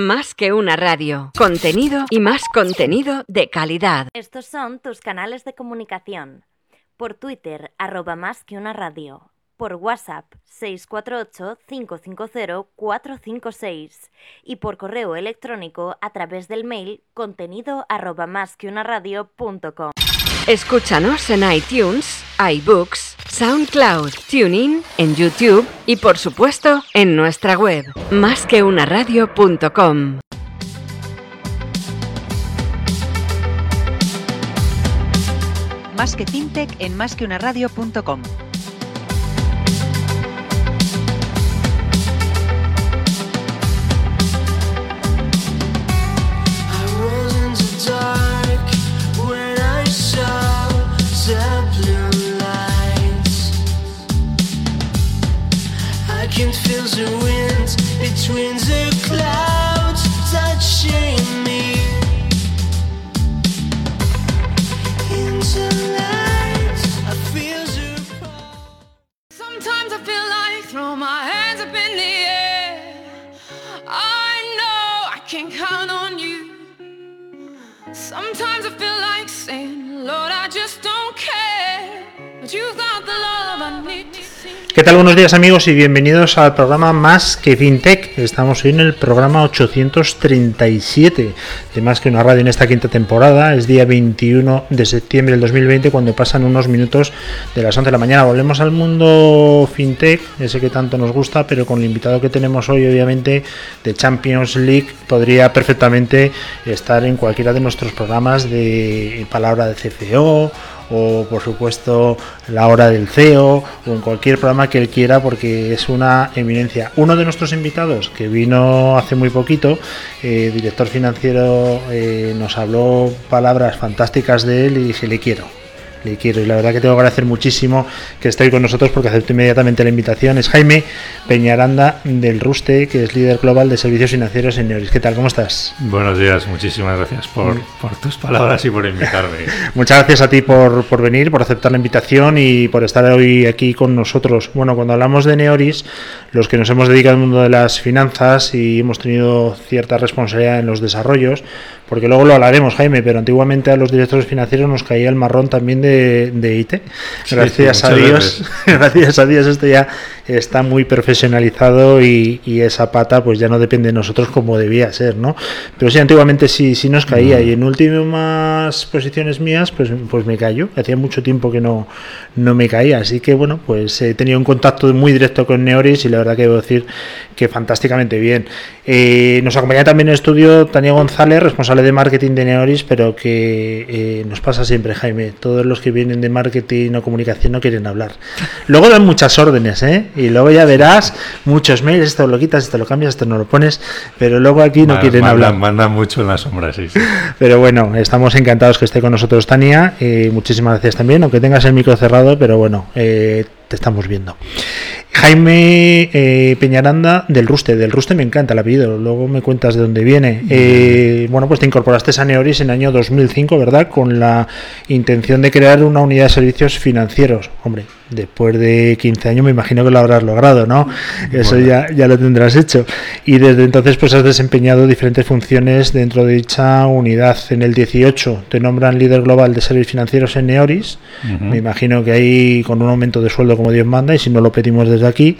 Más que una radio. Contenido y más contenido de calidad. Estos son tus canales de comunicación. Por Twitter, arroba más que una radio. Por WhatsApp, 648-550-456. Y por correo electrónico a través del mail contenido arroba más que una radio.com. Escúchanos en iTunes, iBooks, SoundCloud, TuneIn, en YouTube y por supuesto en nuestra web, másqueunaradio.com. Más que FinTech en másqueunaradio.com. I Wind between the clouds touching me. In the light, I feel the Sometimes I feel like throw my hands up in the air. I know I can count on you. Sometimes I feel like saying, Lord, I just don't care. But you've got the love I need. ¿Qué tal? Buenos días amigos y bienvenidos al programa Más que FinTech. Estamos hoy en el programa 837 de Más que una radio en esta quinta temporada. Es día 21 de septiembre del 2020 cuando pasan unos minutos de las 11 de la mañana. Volvemos al mundo FinTech, ese que tanto nos gusta, pero con el invitado que tenemos hoy obviamente de Champions League podría perfectamente estar en cualquiera de nuestros programas de palabra de CFO o por supuesto la hora del CEO o en cualquier programa que él quiera porque es una eminencia. Uno de nuestros invitados que vino hace muy poquito, eh, director financiero, eh, nos habló palabras fantásticas de él y dije le quiero. Le quiero y la verdad que tengo que agradecer muchísimo que esté hoy con nosotros porque acepto inmediatamente la invitación. Es Jaime Peñaranda del Ruste, que es líder global de servicios financieros en Neoris. ¿Qué tal? ¿Cómo estás? Buenos días, muchísimas gracias por, por tus palabras y por invitarme. Muchas gracias a ti por, por venir, por aceptar la invitación y por estar hoy aquí con nosotros. Bueno, cuando hablamos de Neoris, los que nos hemos dedicado al mundo de las finanzas y hemos tenido cierta responsabilidad en los desarrollos, porque luego lo hablaremos, Jaime, pero antiguamente a los directores financieros nos caía el marrón también de, de IT. Sí, Gracias sí, a Dios, veces. gracias a Dios esto ya está muy profesionalizado y, y esa pata pues ya no depende de nosotros como debía ser, ¿no? Pero sí, antiguamente sí, sí nos caía y en últimas posiciones mías pues, pues me cayó. Hacía mucho tiempo que no, no me caía, así que bueno, pues he tenido un contacto muy directo con Neoris y la verdad que debo decir que fantásticamente bien. Eh, nos acompaña también en el estudio Tania González, responsable de marketing de Neoris, pero que eh, nos pasa siempre, Jaime. Todos los que vienen de marketing o comunicación no quieren hablar. Luego dan muchas órdenes, ¿eh? Y luego ya verás muchos mails, esto lo quitas, esto lo cambias, esto no lo pones, pero luego aquí no quieren mandan- hablar. Mandan mucho en la sombra, sí, sí. Pero bueno, estamos encantados que esté con nosotros Tania. eh, muchísimas gracias también, aunque tengas el micro cerrado, pero bueno, eh, te estamos viendo. Jaime eh, Peñaranda del Ruste, del Ruste me encanta el apellido, luego me cuentas de dónde viene. Eh, bueno, pues te incorporaste a Neoris en el año 2005, ¿verdad? Con la intención de crear una unidad de servicios financieros. Hombre, después de 15 años me imagino que lo habrás logrado, ¿no? Eso Bueno. ya, ya lo tendrás hecho. Y desde entonces pues has desempeñado diferentes funciones dentro de dicha unidad. En el 18 te nombran líder global de servicios financieros en Neoris. Me imagino que ahí con un aumento de sueldo como Dios manda y si no lo pedimos desde aquí.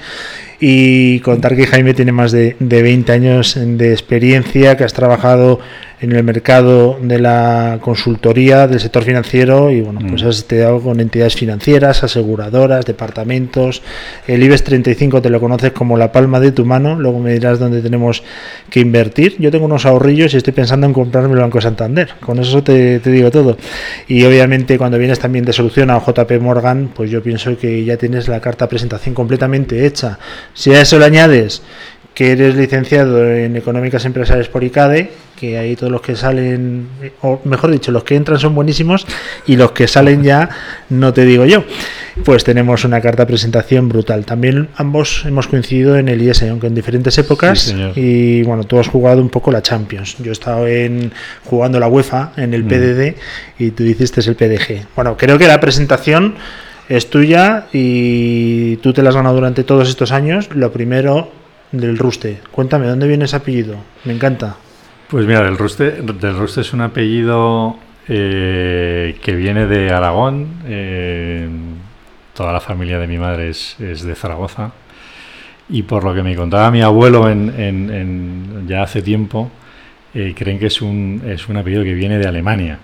Y contar que Jaime tiene más de, de 20 años de experiencia, que has trabajado en el mercado de la consultoría del sector financiero y bueno, pues Mm. has estudiado con entidades financieras, aseguradoras, departamentos. El IBEX 35 te lo conoces como la palma de tu mano, luego me dirás dónde tenemos que invertir. Yo tengo unos ahorrillos y estoy pensando en comprarme el Banco Santander, con eso te, te digo todo. Y obviamente cuando vienes también de solución a JP Morgan, pues yo pienso que ya tienes la carta de presentación completamente hecha. Si a eso le añades que eres licenciado en Económicas Empresariales por ICADE, que ahí todos los que salen, o mejor dicho, los que entran son buenísimos y los que salen ya no te digo yo. Pues tenemos una carta de presentación brutal. También ambos hemos coincidido en el IS, aunque en diferentes épocas. Sí, y bueno, tú has jugado un poco la Champions. Yo he estado en, jugando la UEFA en el Mm. PDD y tú hiciste el PDG. Bueno, creo que la presentación es tuya y tú te la has ganado durante todos estos años. Lo primero del Ruste. Cuéntame, ¿dónde viene ese apellido? Me encanta. Pues mira, del Ruste, del Ruste es un apellido eh, que viene de Aragón. eh, toda la familia de mi madre es, de Zaragoza. Y por lo que me contaba mi abuelo en, en- en- ya hace tiempo, eh, creen que es un, es un apellido que viene de Alemania.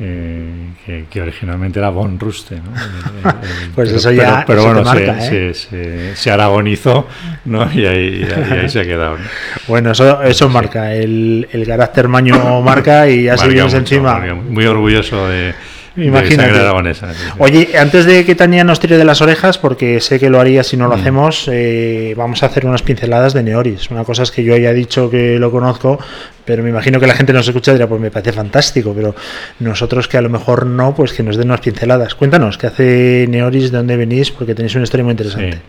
Eh, que, que originalmente era von Ruste, ¿no? El- el- Pues pero- eso ya- pero, pero eso te bueno, se- ¿eh? se, se- se aragonizó, ¿no? Y ahí, y ahí se ha quedado. ¿no? Bueno, eso, eso Sí. marca, el, el carácter maño marca y ya seguimos encima. marca. Muy orgulloso de, Imagínate. aragonesa. sí, sí. Oye, antes de que Tania nos tire de las orejas, porque sé que lo haría si no lo Mm. hacemos, eh, vamos a hacer unas pinceladas de Neoris. Una cosa es que yo haya dicho que lo conozco, pero me imagino que la gente nos escucha y dirá, pues me parece fantástico, pero nosotros que a lo mejor no, pues que nos den unas pinceladas. Cuéntanos, ¿qué hace Neoris? ¿De dónde venís? Porque tenéis una historia muy interesante.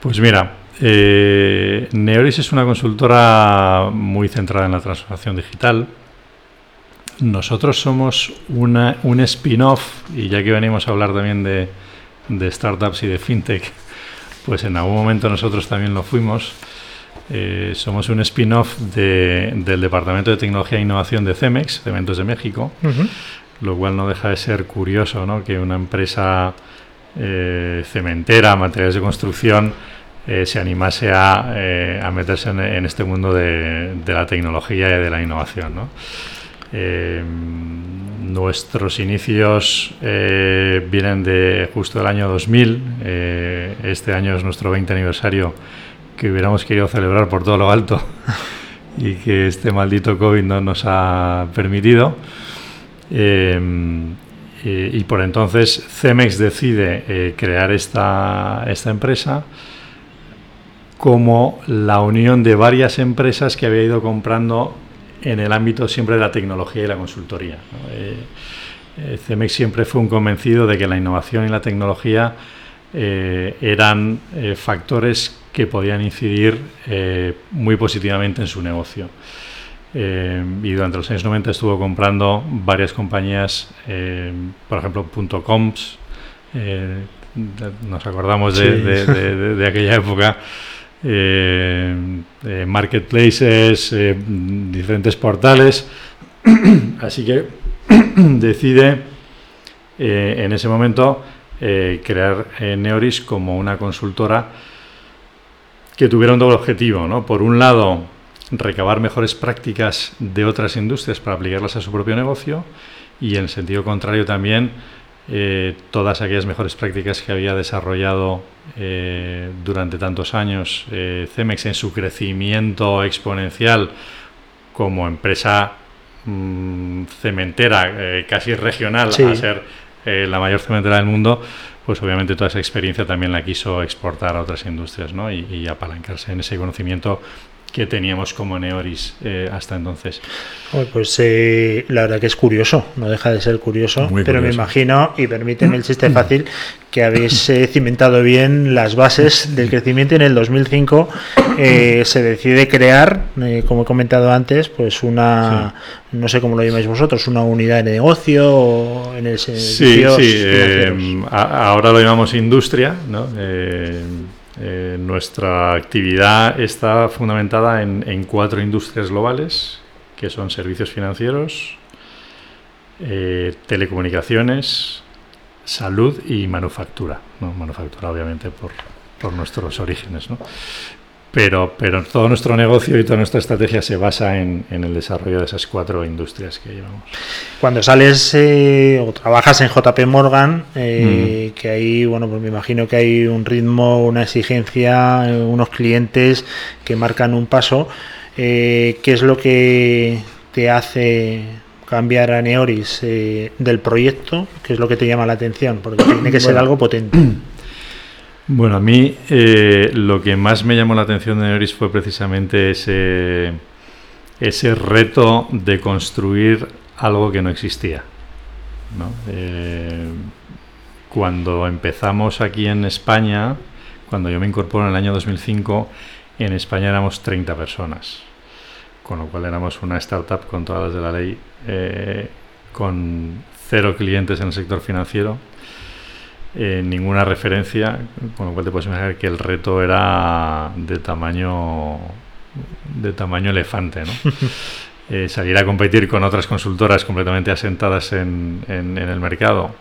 Pues mira, eh, Neoris es una consultora muy centrada en la transformación digital. Nosotros somos una, un spin-off, y ya que venimos a hablar también de startups y de fintech, pues en algún momento nosotros también lo fuimos. Eh, somos un spin-off de- del Departamento de Tecnología e Innovación de CEMEX, Cementos de México, lo cual no deja de ser curioso, ¿no? Que una empresa eh, cementera, materiales de construcción, eh, se animase a, a meterse en, en este mundo de, de la tecnología y de la innovación, ¿no? Nuestros inicios vienen de justo del año 2000. eh, este año es nuestro 20 aniversario que hubiéramos querido celebrar por todo lo alto y que este maldito COVID no nos ha permitido. Eh, eh, y por entonces Cemex decide eh, crear esta, esta empresa como la unión de varias empresas que había ido comprando en el ámbito siempre de la tecnología y la consultoría. Eh, Cemex siempre fue un convencido de que la innovación y la tecnología eran factores que podían incidir eh, muy positivamente en su negocio. Eh, y durante los años 90 estuvo comprando varias compañías, eh, por ejemplo, .coms, nos acordamos de, Sí. de- de- de- de aquella época, marketplaces, diferentes portales, así que decide en ese momento crear Neoris como una consultora que tuviera un doble objetivo, ¿no? Por un lado, recabar mejores prácticas de otras industrias para aplicarlas a su propio negocio y en sentido contrario también eh, todas aquellas mejores prácticas que había desarrollado eh, durante tantos años eh, Cemex en su crecimiento exponencial como empresa mm, cementera casi regional Sí. a ser la mayor cementera del mundo, pues obviamente toda esa experiencia también la quiso exportar a otras industrias ¿no? y, y apalancarse en ese conocimiento que teníamos como Neoris eh, hasta entonces. Pues eh, la verdad que es curioso, no deja de ser curioso, Muy pero me imagino, y permíteme el chiste fácil, que habéis eh, cimentado bien las bases del crecimiento. y En el 2005 eh, se decide crear, eh, como he comentado antes, pues una, no sé cómo lo llamáis vosotros, una unidad de negocio o en el Sí, sí. eh, a- ahora lo llamamos industria. ¿no? Eh, nuestra actividad está fundamentada en, en cuatro industrias globales, que son servicios financieros, eh, telecomunicaciones, salud y manufactura. ¿no? Manufactura, obviamente, por, por nuestros orígenes. ¿no? Pero, pero todo nuestro negocio y toda nuestra estrategia se basa en, en el desarrollo de esas cuatro industrias que llevamos. Cuando sales eh, o trabajas en JP Morgan, eh, que ahí, bueno, pues me imagino que hay un ritmo, una exigencia, eh, unos clientes que marcan un paso. Eh, ¿Qué es lo que te hace cambiar a Neoris eh, del proyecto? ¿Qué es lo que te llama la atención? Porque tiene que ser algo potente. Bueno, a mí eh, lo que más me llamó la atención de Neoris fue precisamente ese, ese reto de construir algo que no existía. Eh, cuando empezamos aquí en España, cuando yo me incorporo en el año 2005, en España éramos 30 personas, con lo cual éramos una startup con todas las de la ley, eh, con cero clientes en el sector financiero eh, ninguna referencia, con lo cual te puedes imaginar que el reto era de tamaño de tamaño elefante, ¿no? Eh, salir a competir con otras consultoras completamente asentadas en, en- en el mercado,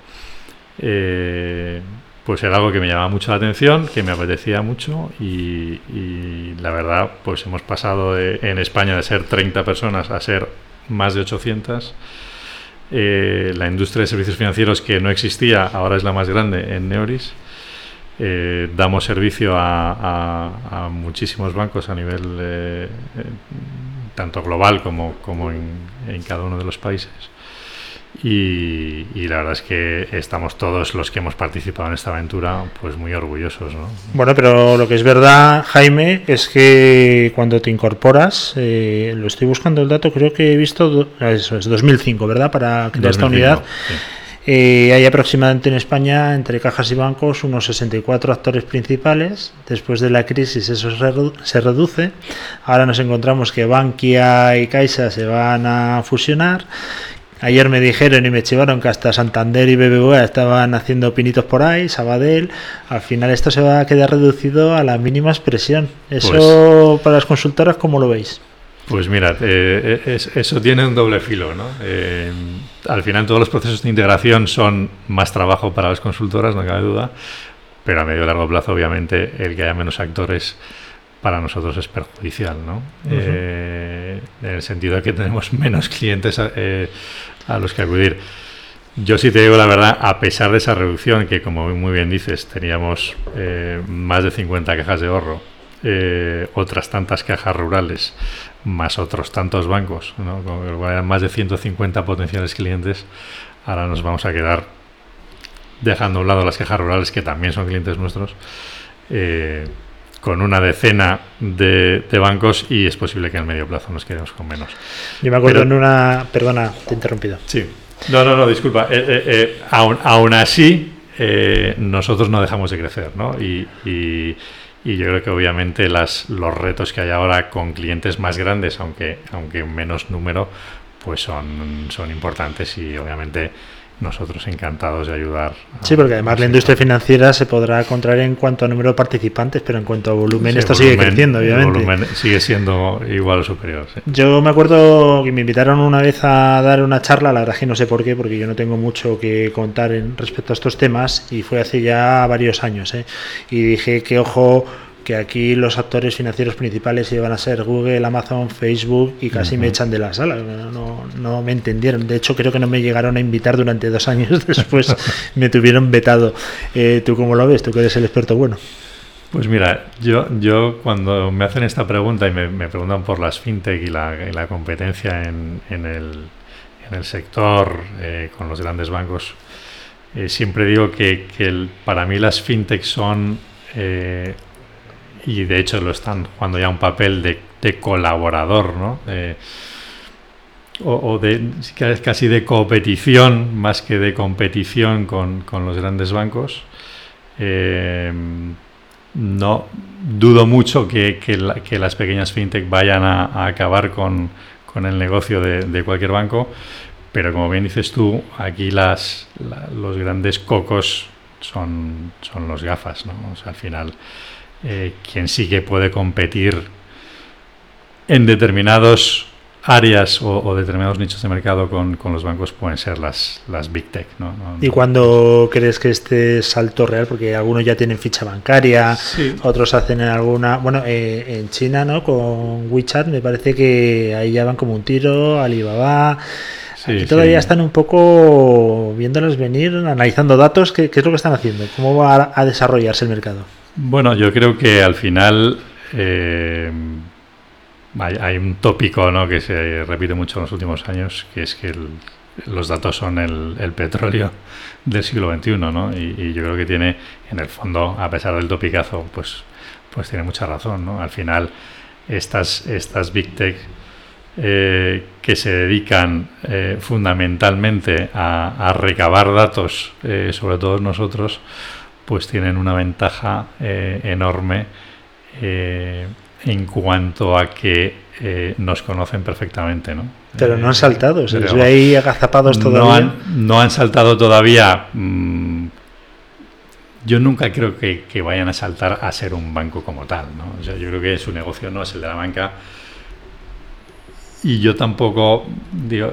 eh, pues era algo que me llamaba mucho la atención, que me apetecía mucho y, y la verdad, pues hemos pasado de- en España de ser 30 personas a ser más de 800. Eh, la industria de servicios financieros que no existía ahora es la más grande en Neoris. Eh, damos servicio a, muchísimos bancos a nivel eh, tanto global como, como en cada uno de los países. Y, y la verdad es que estamos todos los que hemos participado en esta aventura pues muy orgullosos. ¿no? Bueno, pero lo que es verdad, Jaime, es que cuando te incorporas, eh, lo estoy buscando el dato, creo que he visto, eso es 2005, ¿verdad? Para crear esta 2005, unidad. sí. Eh, hay aproximadamente en España, entre cajas y bancos, unos 64 actores principales. Después de la crisis eso se, redu- se reduce. Ahora nos encontramos que Bankia y Caixa se van a fusionar. Ayer me dijeron y me chivaron que hasta Santander y BBVA estaban haciendo pinitos por ahí, Sabadell. Al final esto se va a quedar reducido a la mínima expresión. Eso para las consultoras, ¿cómo lo veis? Pues mira, eh, es- eso tiene un doble filo, ¿no? Eh, al final todos los procesos de integración son más trabajo para las consultoras, no cabe duda, pero a medio y largo plazo, obviamente, el que haya menos actores para nosotros es perjudicial, ¿no? Eh, en el sentido de que tenemos menos clientes a, eh, a los que acudir. Yo sí te digo la verdad, a pesar de esa reducción, que como muy bien dices, teníamos eh, más de 50 cajas de ahorro, eh, otras tantas cajas rurales, más otros tantos bancos, ¿no? con cual eran más de 150 potenciales clientes, ahora nos vamos a quedar dejando a un lado las cajas rurales, que también son clientes nuestros, eh, con una decena de, de bancos y es posible que en el medio plazo nos quedemos con menos. Yo me acuerdo Pero- en una... Perdona, te he interrumpido. Sí. No, no, no, disculpa. Eh, eh, eh, aún, aún así, eh, nosotros no dejamos de crecer, ¿no? Y, y- y yo creo que obviamente las, los retos que hay ahora con clientes más grandes, aunque, aunque en menos número, pues son, son importantes y obviamente nosotros encantados de ayudar. Sí, porque además la industria financiera se podrá contraer en cuanto a número de participantes, pero en cuanto a volumen, Sí, esto sigue creciendo, el obviamente. volumen sigue siendo igual o superior. sí. Yo me acuerdo que me invitaron una vez a dar una charla, la verdad es que no sé por qué, porque yo no tengo mucho que contar en respecto a estos temas, y fue hace ya varios años. ¿eh? Y dije que, ojo, que aquí los actores financieros principales iban a ser Google, Amazon, Facebook, y casi me echan de la sala. No, no, me entendieron. De hecho, creo que no me llegaron a invitar durante dos años después, me tuvieron vetado. Eh, ¿Tú cómo lo ves? ¿Tú que eres el experto bueno? Pues mira, yo, yo cuando me hacen esta pregunta y me, me preguntan por las fintech y la, y la competencia en, en el, en el sector eh, con los grandes bancos, eh, siempre digo que, que el- para mí las fintech son, y de hecho lo están jugando ya un papel de, colaborador, ¿no? O, de casi de competición más que de competición con, con los grandes bancos. Eh, no dudo mucho que, que la- que las pequeñas fintech vayan a, acabar con, con el negocio de, cualquier banco, pero como bien dices tú, aquí las, la- los grandes cocos son, son los gafas, ¿no? O sea, al final, eh, quien sí que puede competir en determinados áreas o, o determinados nichos de mercado con, con los bancos pueden ser las, las big tech, ¿no? No- ¿Y cuándo crees que este salto real? Porque algunos ya tienen ficha bancaria, Sí. otros hacen en alguna. Bueno, eh, en China, ¿no? Con WeChat, me parece que ahí ya van como un tiro, Alibaba. Sí, Aquí todavía sí. están un poco viéndolos venir, analizando datos. ¿Qué, qué es lo que están haciendo? ¿Cómo va a desarrollarse el mercado? Bueno, yo creo que al final eh, hay, un tópico ¿no? que se repite mucho en los últimos años, que es que los datos son el, petróleo del siglo XXI, ¿no? Y, yo creo que tiene, en el fondo, a pesar del topicazo, pues, pues tiene mucha razón, ¿no? Al final, estas, estas big tech eh, que se dedican eh, fundamentalmente a, recabar datos, sobre todo nosotros, pues tienen una ventaja eh, enorme eh, en cuanto a que eh, nos conocen perfectamente, ¿no? Pero no han saltado, se les ve ahí agazapados todavía. No han, no han saltado todavía mm, yo nunca creo que, que vayan a saltar a ser un banco como tal. ¿no? O sea, yo creo que su negocio no es el de la banca. Y yo tampoco, digo,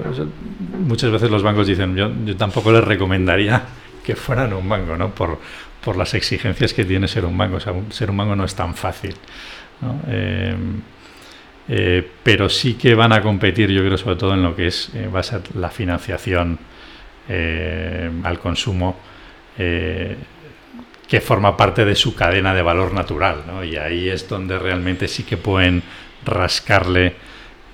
muchas veces los bancos dicen, yo, yo tampoco les recomendaría que fueran un banco, ¿no? Por, por las exigencias que tiene ser un banco. Ser un banco no es tan fácil. ¿no? Eh, eh, pero sí que van a competir, yo creo, sobre todo en lo que es eh, va la financiación eh, al consumo, que forma parte de su cadena de valor natural, ¿no? Y ahí es donde realmente sí que pueden rascarle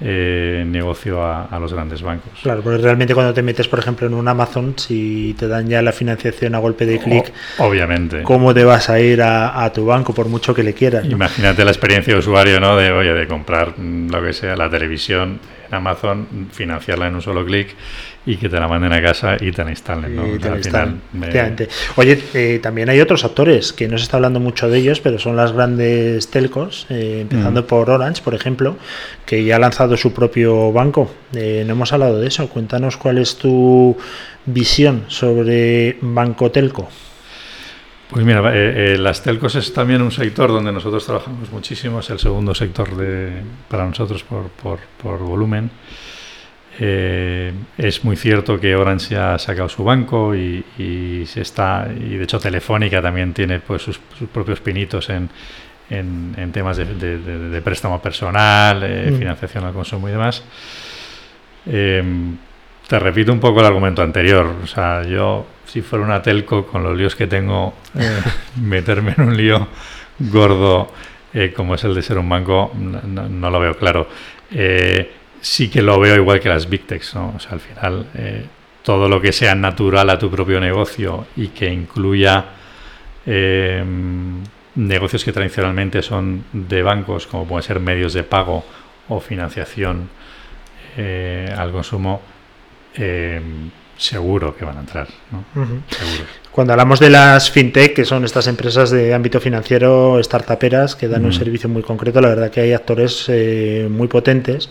eh, negocio a, a los grandes bancos. Claro, porque realmente cuando te metes, por ejemplo, en un Amazon, si te dan ya la financiación a golpe de clic, obviamente. ¿cómo te vas a ir a, a tu banco por mucho que le quieras? no? Imagínate la experiencia de usuario, ¿no? De, oye, de comprar mm, lo que sea, la televisión Amazon, financiarla en un solo clic y que te la manden a casa y te la instalen, ¿no? Y O te sea, lo al instalan, final, me- efectivamente. Oye, eh, también hay otros actores que no se está hablando mucho de ellos, pero son las grandes telcos, eh, empezando Mm. por Orange, por ejemplo, que ya ha lanzado su propio banco. Eh, no hemos hablado de eso. Cuéntanos cuál es tu visión sobre Banco Telco. Pues mira, eh, eh, las telcos es también un sector donde nosotros trabajamos muchísimo, es el segundo sector de, para nosotros por, por, por volumen. Eh, es muy cierto que Orange ha sacado su banco y, y se está y de hecho Telefónica también tiene pues sus, sus propios pinitos en, en, en temas de, de- préstamo personal, eh, Mm. financiación al consumo y demás. Te repito un poco el argumento anterior. O sea, yo, si fuera una telco con los líos que tengo, eh, meterme en un lío gordo eh, como es el de ser un banco, no, lo veo claro. Eh, sí que lo veo igual que las Big Techs, ¿no? O sea, al final, todo lo que sea natural a tu propio negocio y que incluya eh, negocios que tradicionalmente son de bancos, como pueden ser medios de pago o financiación eh, al consumo, eh, seguro que van a entrar. Seguro. Cuando hablamos de las fintech, que son estas empresas de ámbito financiero, startuperas, que dan un servicio muy concreto, la verdad que hay actores eh, muy potentes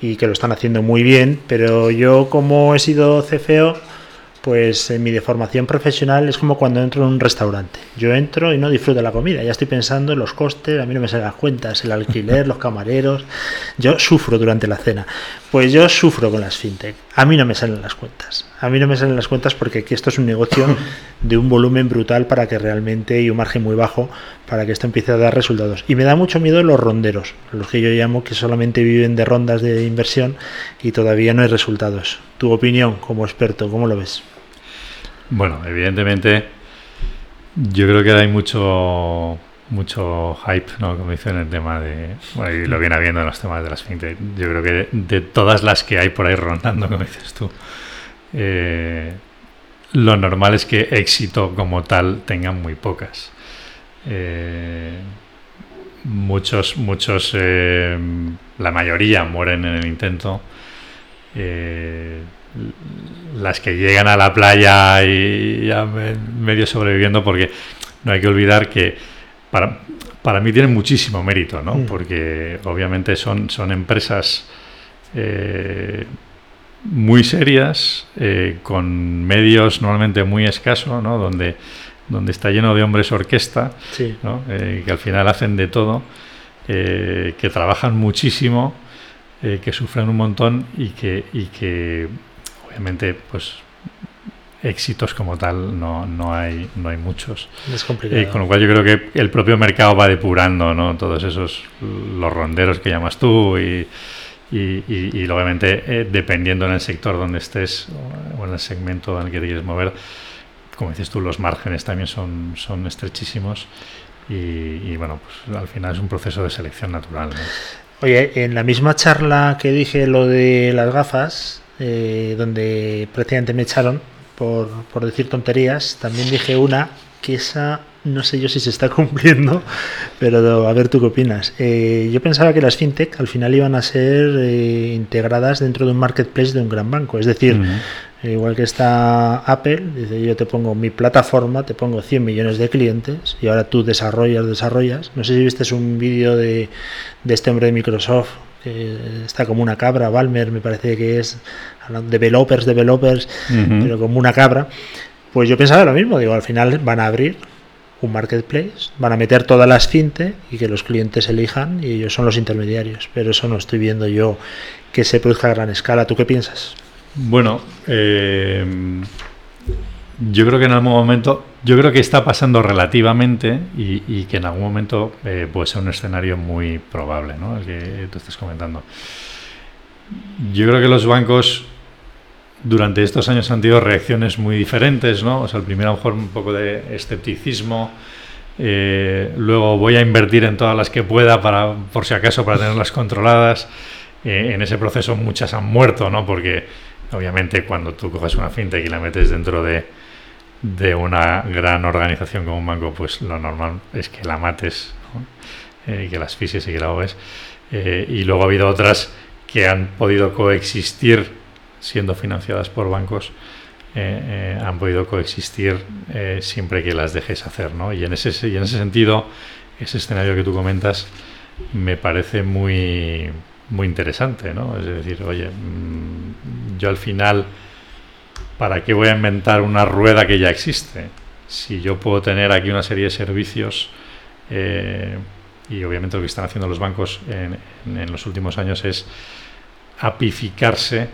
y que lo están haciendo muy bien, pero yo como he sido CFO, pues en mi deformación profesional es como cuando entro en un restaurante. Yo entro y no disfruto de la comida, ya estoy pensando en los costes, a mí no me salen las cuentas, el alquiler, los camareros, yo sufro durante la cena. Pues yo sufro con las fintech, a mí no me salen las cuentas, a mí no me salen las cuentas porque aquí esto es un negocio de un volumen brutal para que realmente y un margen muy bajo para que esto empiece a dar resultados. Y me da mucho miedo los ronderos, los que yo llamo que solamente viven de rondas de inversión y todavía no hay resultados. Tu opinión como experto, ¿cómo lo ves? Bueno, evidentemente, yo creo que hay mucho mucho hype, ¿no? Como dicen el tema de. Y lo viene habiendo en los temas de las fintech. Yo creo que de, todas las que hay por ahí rondando, como dices tú, eh, lo normal es que éxito como tal tengan muy pocas. Eh, muchos, muchos, eh, la mayoría mueren en el intento. Las que llegan a la playa y ya me- medio sobreviviendo, porque no hay que olvidar que para, para mí tienen muchísimo mérito, ¿no? Mm. Porque obviamente son, son empresas eh, muy serias, eh, con medios normalmente muy escasos, ¿no? Donde, donde está lleno de hombres orquesta, Sí. ¿no? Eh, que al final hacen de todo, que trabajan muchísimo, que sufren un montón y que, y que obviamente pues éxitos como tal no, no hay no hay muchos Es complicado. Eh, con lo cual yo creo que el propio mercado va depurando no todos esos los ronderos que llamas tú y y, y- y, obviamente eh, dependiendo en el sector donde estés o en el segmento en el que te quieres mover como dices tú los márgenes también son son estrechísimos y, bueno pues al final es un proceso de selección natural ¿no? Oye, en la misma charla que dije lo de las gafas, eh, donde prácticamente me echaron por, por decir tonterías, también dije una que esa no sé yo si se está cumpliendo, pero a ver tú qué opinas. Eh, yo pensaba que las fintech al final iban a ser eh, integradas dentro de un marketplace de un gran banco, es decir, eh, Igual que está Apple, dice yo te pongo mi plataforma, te pongo 100 millones de clientes y ahora tú desarrollas, desarrollas. No sé si viste un vídeo de, de este hombre de Microsoft, está como una cabra, Balmer me parece que es, developers, developers, pero como una cabra. Pues yo pensaba lo mismo, digo, al final van a abrir un marketplace, van a meter todas las fintech y que los clientes elijan y ellos son los intermediarios. Pero eso no estoy viendo yo que se produzca a gran escala. ¿Tú qué piensas? Bueno, eh, yo creo que en algún momento, yo creo que está pasando relativamente y, que en algún momento eh, puede ser un escenario muy probable, ¿no? El que tú estás comentando. Yo creo que los bancos durante estos años han tenido reacciones muy diferentes, ¿no? O sea, el primero a lo mejor un poco de escepticismo, eh, luego voy a invertir en todas las que pueda para, por si acaso, para tenerlas controladas. Eh, en ese proceso muchas han muerto, ¿no? Porque obviamente cuando tú coges una fintech y la metes dentro de, de una gran organización como un banco, pues lo normal es que la mates, ¿no? Eh, que las fisies y que la ahogues. Eh, y luego ha habido otras que han podido coexistir siendo financiadas por bancos, eh, han podido coexistir siempre que las dejes hacer. ¿no? Y, en ese, y en ese sentido, ese escenario que tú comentas me parece muy, muy interesante. ¿no? Es decir, oye, mm, yo al final, ¿para qué voy a inventar una rueda que ya existe? Si yo puedo tener aquí una serie de servicios eh, y obviamente lo que están haciendo los bancos en, los últimos años es apificarse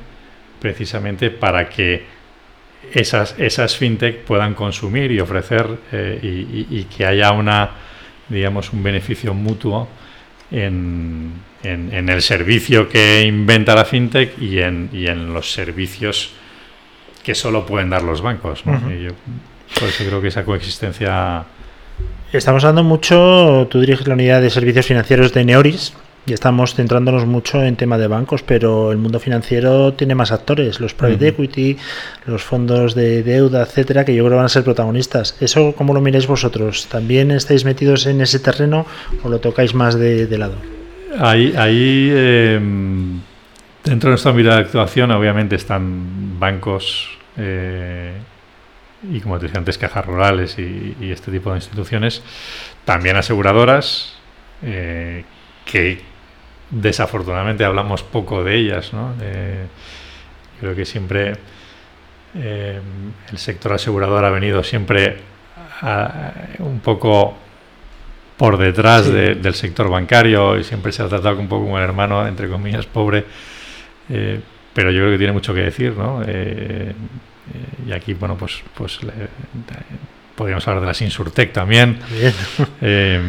precisamente para que esas, esas fintech puedan consumir y ofrecer eh, y que haya una digamos un beneficio mutuo en, en- en el servicio que inventa la fintech y en, y en los servicios que solo pueden dar los bancos. Y yo por eso creo que esa coexistencia Estamos hablando mucho, tú diriges la unidad de servicios financieros de Neoris y estamos centrándonos mucho en tema de bancos, pero el mundo financiero tiene más actores, los private equity, los fondos de deuda, etcétera, que yo creo que van a ser protagonistas. ¿Eso cómo lo miráis vosotros? ¿También estáis metidos en ese terreno o lo tocáis más de, de lado? Ahí, ahí eh, dentro de nuestra mirada de actuación, obviamente están bancos eh, y, como te decía antes, cajas rurales y, y este tipo de instituciones. También aseguradoras, eh, que desafortunadamente hablamos poco de ellas. ¿no? Eh, creo que siempre eh, el sector asegurador ha venido siempre a- un poco por detrás Sí. de- del sector bancario y siempre se ha tratado un poco como el hermano, entre comillas, pobre. Eh, pero yo creo que tiene mucho que decir, ¿no? Eh, eh, y aquí, bueno, pues, pues le- podríamos hablar de las Insurtech también. Eh,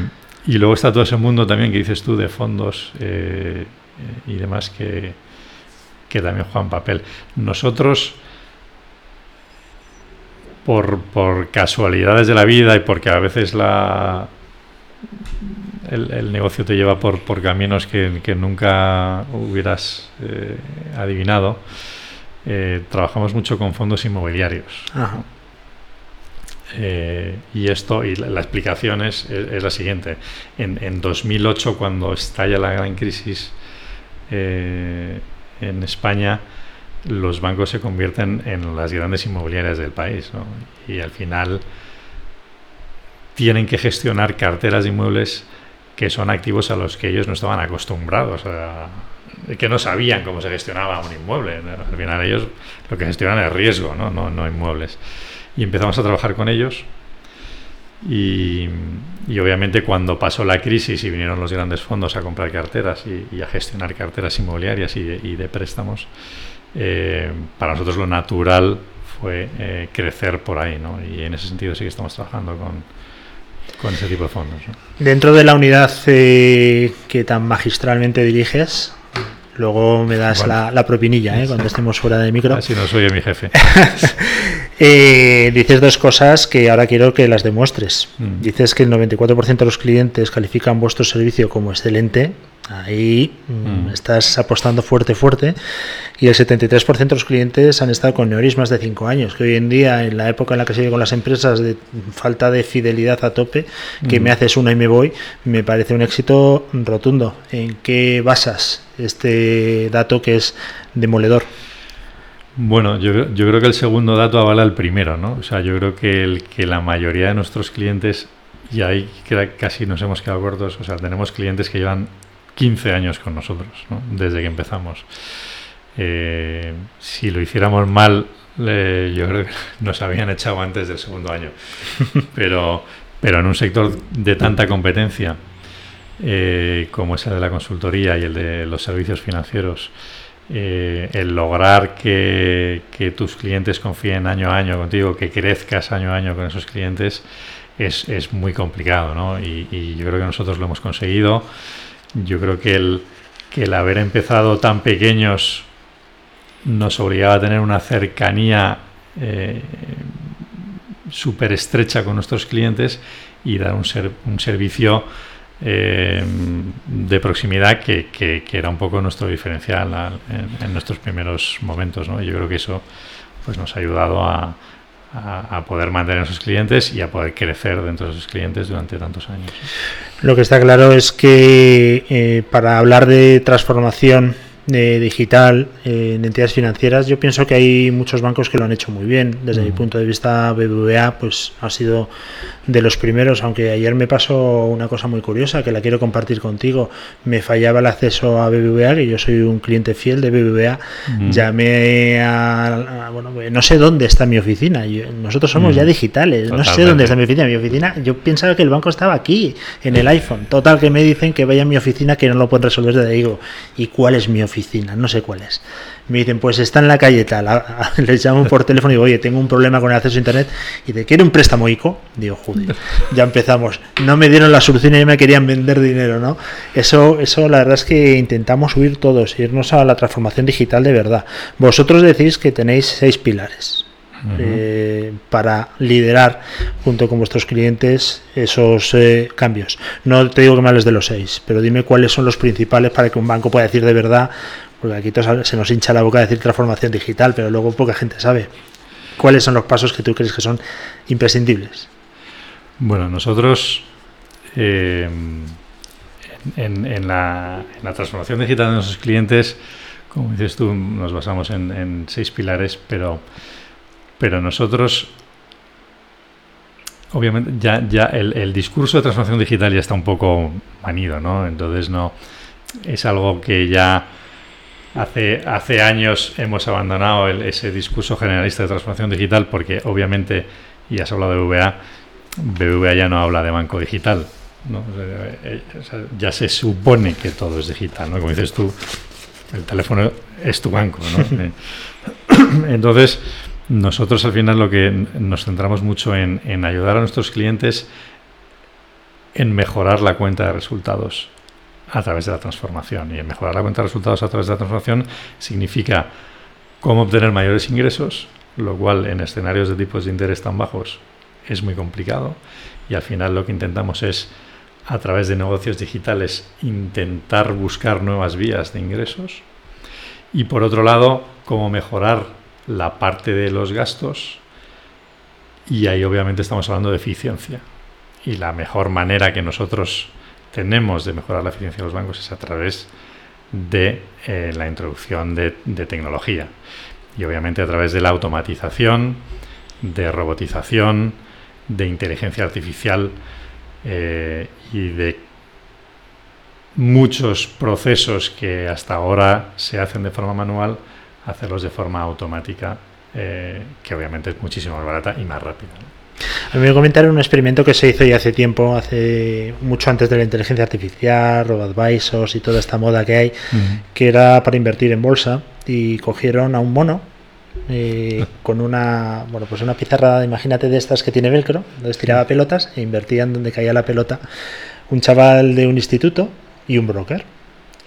y luego está todo ese mundo también que dices tú de fondos y demás que, que también juegan papel. Nosotros, por, por casualidades de la vida y porque a veces la, el, el negocio te lleva por, por caminos que, que nunca hubieras eh, adivinado, eh, trabajamos mucho con fondos inmobiliarios. Ajá. Eh, y esto, y la, la explicación es, es- es la siguiente. En, en 2008, cuando estalla la gran crisis eh, en España, los bancos se convierten en las grandes inmobiliarias del país. ¿no? Y al final tienen que gestionar carteras de inmuebles que son activos a los que ellos no estaban acostumbrados, a- que no sabían cómo se gestionaba un inmueble. Al final ellos lo que gestionan es riesgo, no, no, no inmuebles y empezamos a trabajar con ellos. Y, y obviamente cuando pasó la crisis y vinieron los grandes fondos a comprar carteras y, y a gestionar carteras inmobiliarias y de, y de préstamos, eh, para nosotros lo natural fue eh, crecer por ahí, ¿no? Y en ese sentido sí que estamos trabajando con, con ese tipo de fondos. ¿no? Dentro de la unidad eh, que tan magistralmente diriges, luego me das Bueno. la, la propinilla ¿eh? cuando estemos fuera de micro. Así no soy mi jefe. Eh, dices dos cosas que ahora quiero que las demuestres. Mm. Dices que el 94% de los clientes califican vuestro servicio como excelente. Ahí mm, Mm. estás apostando fuerte, fuerte. Y el 73% de los clientes han estado con Neoris más de 5 años. Que hoy en día, en la época en la que se vive con las empresas de falta de fidelidad a tope, que Mm. me haces una y me voy, me parece un éxito rotundo. ¿En qué basas este dato que es demoledor? Bueno, yo, yo creo que el segundo dato avala el primero, ¿no? O sea, yo creo que, el, que la mayoría de nuestros clientes, y ahí casi nos hemos quedado cortos, o sea, tenemos clientes que llevan 15 años con nosotros, ¿no? Desde que empezamos. Eh, si lo hiciéramos mal, eh, yo creo que nos habían echado antes del segundo año. Pero, pero en un sector de tanta competencia eh, como es el de la consultoría y el de los servicios financieros, eh, el lograr que, que, tus clientes confíen año a año contigo, que crezcas año a año con esos clientes, es, es muy complicado, ¿no? Y, y, yo creo que nosotros lo hemos conseguido. Yo creo que el, que el haber empezado tan pequeños nos obligaba a tener una cercanía eh, súper estrecha con nuestros clientes y dar un, ser, un servicio eh, de proximidad que, que, era un poco nuestro diferencial en, en, nuestros primeros momentos. ¿no? Yo creo que eso pues, nos ha ayudado a, a, poder mantener a esos clientes y a poder crecer dentro de esos clientes durante tantos años. Lo que está claro es que eh, para hablar de transformación de digital eh, en entidades financieras, yo pienso que hay muchos bancos que lo han hecho muy bien. Desde mm. mi punto de vista, BBVA pues ha sido de los primeros, aunque ayer me pasó una cosa muy curiosa que la quiero compartir contigo. Me fallaba el acceso a BBVA, que yo soy un cliente fiel de BBVA. Mm. Llamé a, a, bueno, no sé dónde está mi oficina. Yo, nosotros somos mm. ya digitales. Totalmente. No sé dónde está mi oficina. Mi oficina, yo pensaba que el banco estaba aquí, en el iPhone. Total que me dicen que vaya a mi oficina que no lo pueden resolver desde digo, ¿y cuál es mi oficina? Oficina, no sé cuál es. Me dicen, pues está en la calle tal. Les llamo por teléfono y digo, oye, tengo un problema con el acceso a internet. Y te quiere un préstamo ICO. Digo, joder, ya empezamos. No me dieron la solución y ya me querían vender dinero, ¿no? Eso, eso la verdad es que intentamos huir todos, irnos a la transformación digital de verdad. Vosotros decís que tenéis seis pilares. Uh -huh. eh, para liderar junto con vuestros clientes esos eh, cambios. No te digo que me hables de los seis, pero dime cuáles son los principales para que un banco pueda decir de verdad, porque aquí todos, se nos hincha la boca decir transformación digital, pero luego poca gente sabe. ¿Cuáles son los pasos que tú crees que son imprescindibles? Bueno, nosotros eh, en, en, la, en, la, transformación digital de nuestros clientes, como dices tú, nos basamos en, en seis pilares, pero pero nosotros, obviamente, ya, ya el, el, discurso de transformación digital ya está un poco manido, ¿no? Entonces no es algo que ya hace, hace años hemos abandonado el, ese discurso generalista de transformación digital porque obviamente, y has hablado de BVA, BVA ya no habla de banco digital. ¿no? O sea, ya se supone que todo es digital, ¿no? Como dices tú, el teléfono es tu banco, ¿no? Entonces, nosotros al final lo que nos centramos mucho en, ayudar a nuestros clientes en mejorar la cuenta de resultados a través de la transformación. Y en mejorar la cuenta de resultados a través de la transformación significa cómo obtener mayores ingresos, lo cual en escenarios de tipos de interés tan bajos es muy complicado. Y al final lo que intentamos es, a través de negocios digitales, intentar buscar nuevas vías de ingresos. Y por otro lado, cómo mejorar la parte de los gastos y ahí obviamente estamos hablando de eficiencia. Y la mejor manera que nosotros tenemos de mejorar la eficiencia de los bancos es a través de eh, la introducción de, tecnología. Y obviamente a través de la automatización, de robotización, de inteligencia artificial eh, y de muchos procesos que hasta ahora se hacen de forma manual hacerlos de forma automática, eh, que obviamente es muchísimo más barata y más rápida. A mí me comentaron un experimento que se hizo ya hace tiempo, hace mucho antes de la inteligencia artificial, robo-advisors y toda esta moda que hay, uh -huh. que era para invertir en bolsa y cogieron a un mono eh, con una bueno pues una pizarra, imagínate de estas que tiene velcro, donde tiraba pelotas e invertían donde caía la pelota un chaval de un instituto y un broker.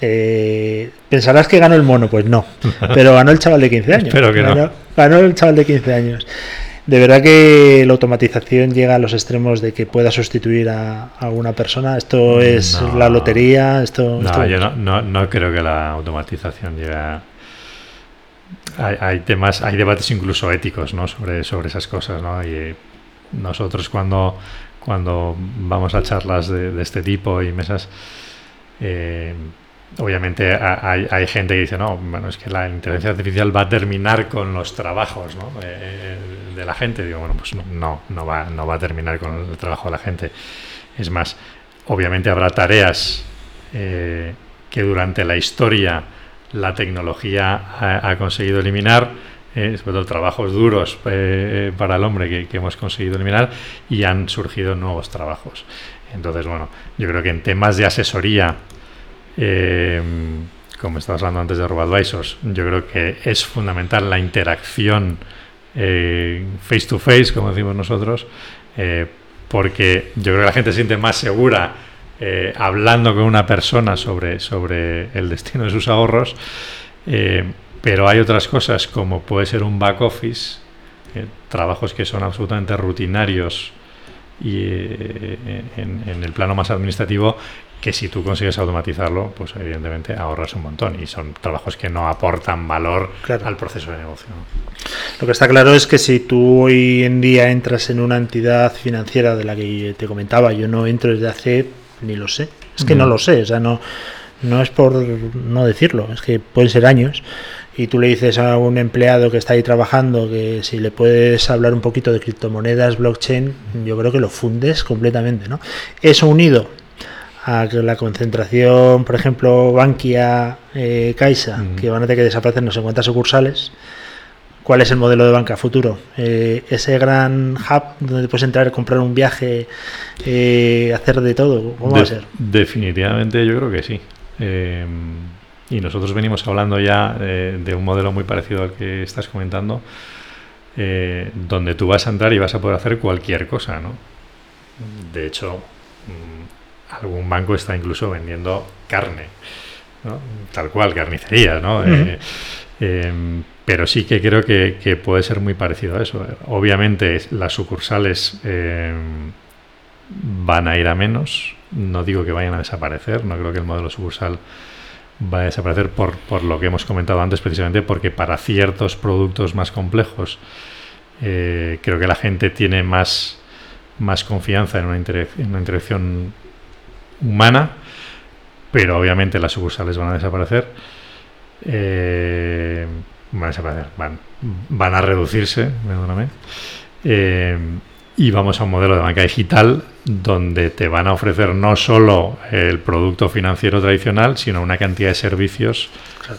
Eh, pensarás que ganó el mono, pues no, pero ganó el chaval de 15 años. Pero que ganó, no. ganó el chaval de 15 años. De verdad que la automatización llega a los extremos de que pueda sustituir a, a una persona. Esto es no, la lotería. Esto, no, esto... yo no, no, no, creo que la automatización llegue a... Hay, hay, temas, hay debates incluso éticos ¿no? sobre, sobre esas cosas. ¿no? Y nosotros cuando, cuando vamos a charlas de, de este tipo y mesas... Eh, obviamente hay, hay, gente que dice, no, bueno, es que la inteligencia artificial va a terminar con los trabajos ¿no? eh, de la gente. Digo, bueno, pues no, no va, no va a terminar con el trabajo de la gente. Es más, obviamente habrá tareas eh, que durante la historia la tecnología ha, conseguido eliminar, eh, sobre todo trabajos duros eh, para el hombre que, que hemos conseguido eliminar y han surgido nuevos trabajos. Entonces, bueno, yo creo que en temas de asesoría, eh, como estabas hablando antes de RoboAdvisors, yo creo que es fundamental la interacción eh, face to face, como decimos nosotros, eh, porque yo creo que la gente se siente más segura eh, hablando con una persona sobre, sobre el destino de sus ahorros, pero hay otras cosas como puede ser un back office, trabajos que son absolutamente rutinarios y eh, en, en el plano más administrativo que si tú consigues automatizarlo, pues evidentemente ahorras un montón y son trabajos que no aportan valor Claro. al proceso de negocio. Lo que está claro es que si tú hoy en día entras en una entidad financiera de la que te comentaba, yo no entro desde hace, ni lo sé, es que no lo sé, o sea, no, no es por no decirlo, es que pueden ser años. Y tú le dices a un empleado que está ahí trabajando que si le puedes hablar un poquito de criptomonedas, blockchain, yo creo que lo fundes completamente, ¿no? Eso unido a la concentración, por ejemplo, Bankia, eh, Caixa, Ujú. que van a tener que desaparecer no sé cuántas sucursales, ¿Cuál es el modelo de banca futuro? Eh, ese gran hub donde puedes entrar, comprar un viaje, eh, hacer de todo. ¿Cómo va a De- ser? Definitivamente yo creo que sí. Y nosotros venimos hablando ya eh, de un modelo muy parecido al que estás comentando, eh, donde tú vas a entrar y vas a poder hacer cualquier cosa, ¿no? De hecho, mm, algún banco está incluso vendiendo carne, ¿no? Tal cual, carnicería, ¿no? Eh, em, pero sí que creo que, que puede ser muy parecido a eso. Obviamente las sucursales em, van a ir a menos. No digo que vayan a desaparecer, no creo que el modelo sucursal vaya a desaparecer por, por lo que hemos comentado antes, precisamente porque para ciertos productos más complejos eh, creo que la gente tiene más, más confianza en una, en una interacción humana, pero obviamente las sucursales van a desaparecer. Eh, van a desaparecer, van, van a reducirse, perdóname. Eh, y vamos a un modelo de banca digital donde te van a ofrecer no solo el producto financiero tradicional, sino una cantidad de servicios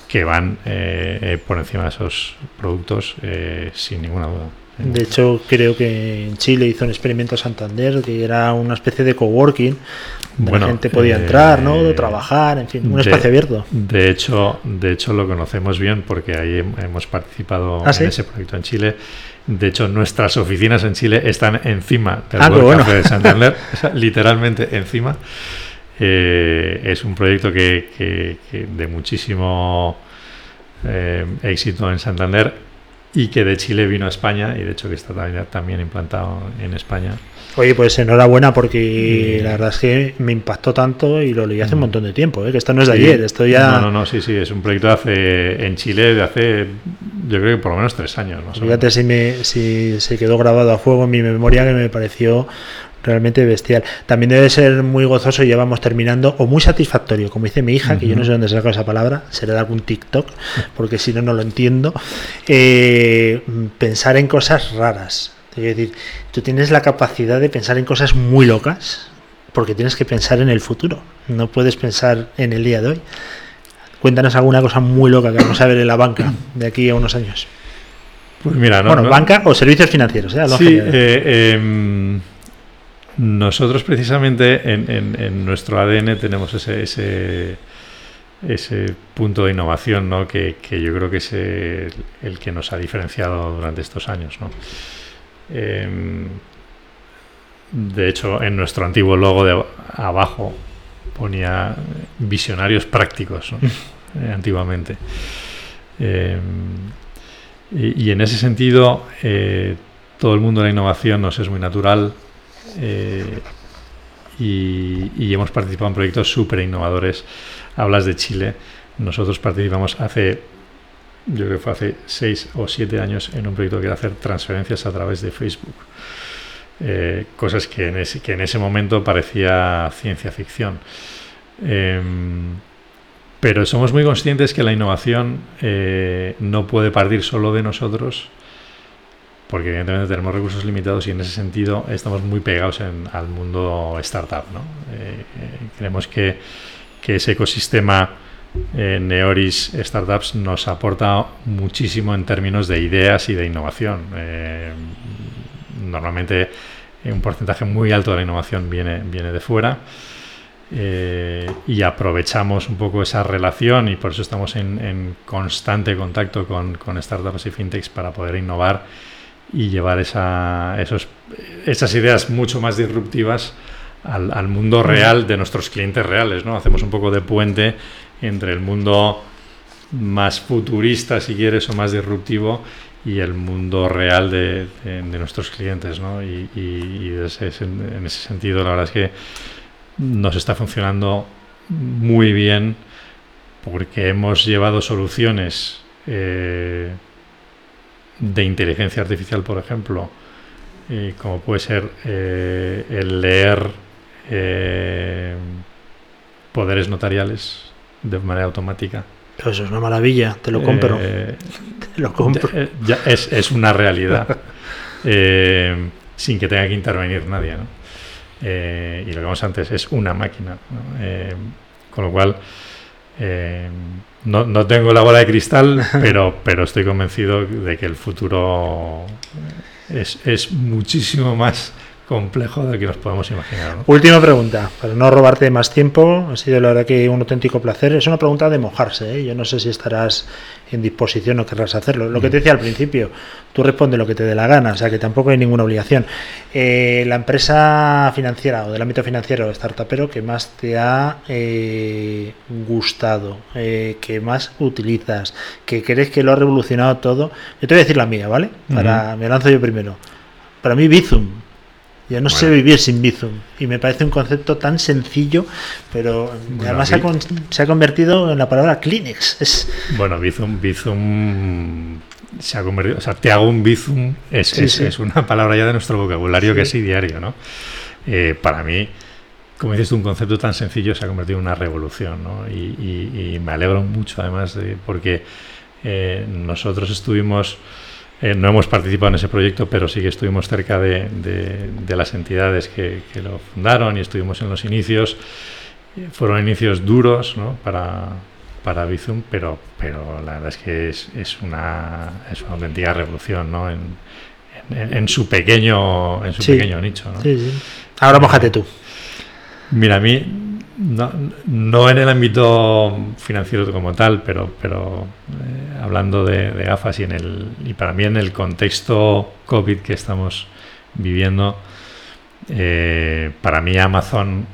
que van eh, eh, por encima de esos productos eh, sin ninguna duda. De hecho, creo que en Chile hizo un experimento Santander que era una especie de coworking donde Bueno, la gente podía eh, entrar, ¿no? Trabajar, en fin, un de- espacio abierto. De hecho, de hecho lo conocemos bien porque ahí hem- hemos participado ¿Ah, sí? en ese proyecto en Chile. De hecho, nuestras oficinas en Chile están encima del Ah, World bueno. Café de Santander, literalmente encima. Eh, es un proyecto que, que- que de muchísimo eh, éxito en Santander y que de Chile vino a España y de hecho que está también implantado en España. Oye, pues enhorabuena porque Mm. la verdad es que me impactó tanto y lo leí hace un Mm. montón de tiempo, ¿eh? que esto no es de Sí. ayer, esto ya... No, no, no, sí, sí, es un proyecto de hace, en Chile de hace, yo creo que por lo menos tres años. Más o Fíjate menos. si, me, si se quedó grabado a fuego en mi memoria que me pareció realmente bestial. También debe ser muy gozoso y ya vamos terminando, o muy satisfactorio, como dice mi hija, que yo no sé dónde saco esa palabra, será de algún TikTok, porque si no, no lo entiendo, eh, pensar en cosas raras. Es decir, tú tienes la capacidad de pensar en cosas muy locas, porque tienes que pensar en el futuro, no puedes pensar en el día de hoy. Cuéntanos alguna cosa muy loca que vamos a ver en la banca de aquí a unos años. Pues mira, no, bueno, no- banca o servicios financieros, ¿eh? Sí, eh, em, nosotros precisamente en, en- en nuestro ADN tenemos ese, ese, ese punto de innovación ¿no? que, que yo creo que es el, el que nos ha diferenciado durante estos años. ¿no? Em, de hecho, en nuestro antiguo logo de abajo ponía visionarios prácticos ¿no? Eh, antiguamente. Em, y, y en ese sentido, eh, todo el mundo de la innovación nos es muy natural eh, y, y hemos participado en proyectos súper innovadores. Hablas de Chile, nosotros participamos hace, yo creo que fue hace seis o siete años en un proyecto que era hacer transferencias a través de Facebook. Eh, cosas que en, ese, que en ese momento parecía ciencia ficción. Em, pero somos muy conscientes que la innovación eh, no puede partir solo de nosotros, porque evidentemente tenemos recursos limitados y en ese sentido estamos muy pegados en- al mundo startup. ¿no? Eh, creemos que, que ese ecosistema eh, Neoris Startups nos aporta muchísimo en términos de ideas y de innovación. Eh, normalmente un porcentaje muy alto de la innovación viene, viene de fuera. eh, y aprovechamos un poco esa relación y por eso estamos en, en constante contacto con, con startups y fintechs para poder innovar y llevar esa, esos, esas ideas mucho más disruptivas al, al mundo real de nuestros clientes reales. ¿no? Hacemos un poco de puente entre el mundo más futurista, si quieres, o más disruptivo y el mundo real de, nuestros clientes. ¿no? Y, en ese sentido, la verdad es que nos está funcionando muy bien porque hemos llevado soluciones eh, de inteligencia artificial, por ejemplo, eh, como puede ser eh, el leer poderes notariales de manera automática. Pero eso es una maravilla, te lo compro. Eh, te lo compro. ya- eh, ya es, es una realidad eh, sin que tenga que intervenir nadie. ¿no? Eh, y lo que vamos antes es una máquina. ¿no? Con lo cual, no, no tengo la bola de cristal, pero, pero estoy convencido de que el futuro es, es muchísimo más complejo de que nos podemos imaginar. ¿no? Última pregunta, para no robarte más tiempo, ha sido la verdad que un auténtico placer. Es una pregunta de mojarse, ¿eh? yo no sé si estarás en disposición o querrás hacerlo. Lo que te decía al principio, tú responde lo que te dé la gana, o sea que tampoco hay ninguna obligación. Eh, la empresa financiera o del ámbito financiero startupero que más te ha eh, gustado, eh, que más utilizas, que crees que lo ha revolucionado todo, yo te voy a decir la mía, ¿vale? Para, Me lanzo yo primero. Para mí Bizum. Yo no sé vivir sin Bizum y me parece un concepto tan sencillo, pero Bueno, además se ha, Bi- con- se ha convertido en la palabra Kleenex. Es, Bueno, Bizum, Bizum se ha convertido, o sea, te hago un Bizum es, Sí, es, sí. es una palabra ya de nuestro vocabulario Sí. que es diario, ¿no? Eh, para mí, como dices un concepto tan sencillo se ha convertido en una revolución, ¿no? Y, y- y me alegro mucho, además, de, porque eh, nosotros estuvimos, eh, no hemos participado en ese proyecto, pero sí que estuvimos cerca de, de- de las entidades que, que lo fundaron y estuvimos en los inicios. Eh, Fueron inicios duros ¿no? para, para Bizum, pero, pero la verdad es que es, es, una, es una auténtica revolución ¿no? en, en- en su pequeño, en su Sí. pequeño nicho. ¿no? sí, sí. Ahora mojate tú. Mira, a mí, no, no en el ámbito financiero como tal, pero, pero eh, hablando de, de gafas y, en el, y para mí en el contexto COVID que estamos viviendo, eh, para mí Amazon,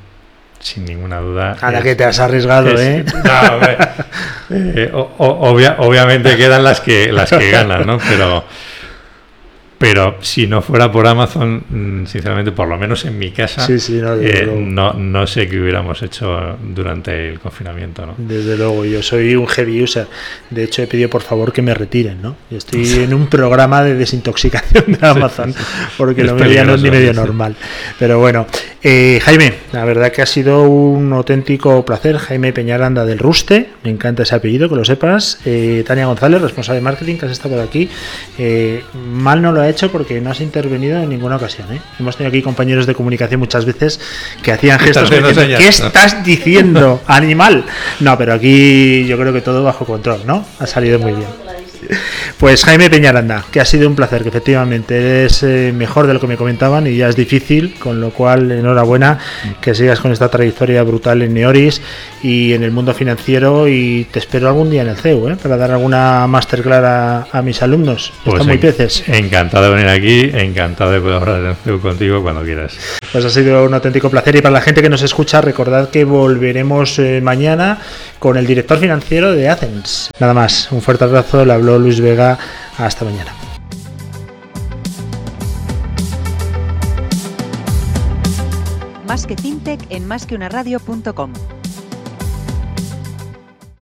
sin ninguna duda... A la es- que te has arriesgado, es- ¿eh? no, eh, o- o- obvia- obviamente quedan las que las que ganan, ¿no? Pero pero si no fuera por Amazon, mm, sinceramente, por lo menos en mi casa, Sí, sí, no, eh, no, no sé qué hubiéramos hecho durante el confinamiento, ¿no? Desde luego, yo soy un heavy user. De hecho, he pedido por favor que me retiren, ¿no? Yo estoy en un programa de desintoxicación de Amazon, porque Es lo ya no es ni medio normal. Pero bueno, eh, Jaime, la verdad que ha sido un auténtico placer. Jaime Peñaranda del Ruste, me encanta ese apellido, que lo sepas. Eh, Tania González, responsable de marketing, que has estado por aquí. Eh, mal no lo ha hecho porque no has intervenido en ninguna ocasión. ¿eh? Hemos tenido aquí compañeros de comunicación muchas veces que hacían gestos diciendo, ¿Qué estás diciendo, animal? No, pero aquí yo creo que todo bajo control, ¿no? Ha salido muy bien. Pues Jaime Peñaranda, que ha sido un placer, que efectivamente eres eh, mejor de lo que me comentaban y ya es difícil, con lo cual enhorabuena que sigas con esta trayectoria brutal en Neoris y en el mundo financiero y te espero algún día en el CEU, ¿eh? para dar alguna masterclass a, a mis alumnos. Están muy peces. encantado de venir aquí, encantado de colaborar en CEU contigo cuando quieras. Pues ha sido un auténtico placer y para la gente que nos escucha, recordad que volveremos eh, mañana con el director financiero de Athens. Nada más, un fuerte abrazo, le habló Luis Vega, hasta mañana. Más que en.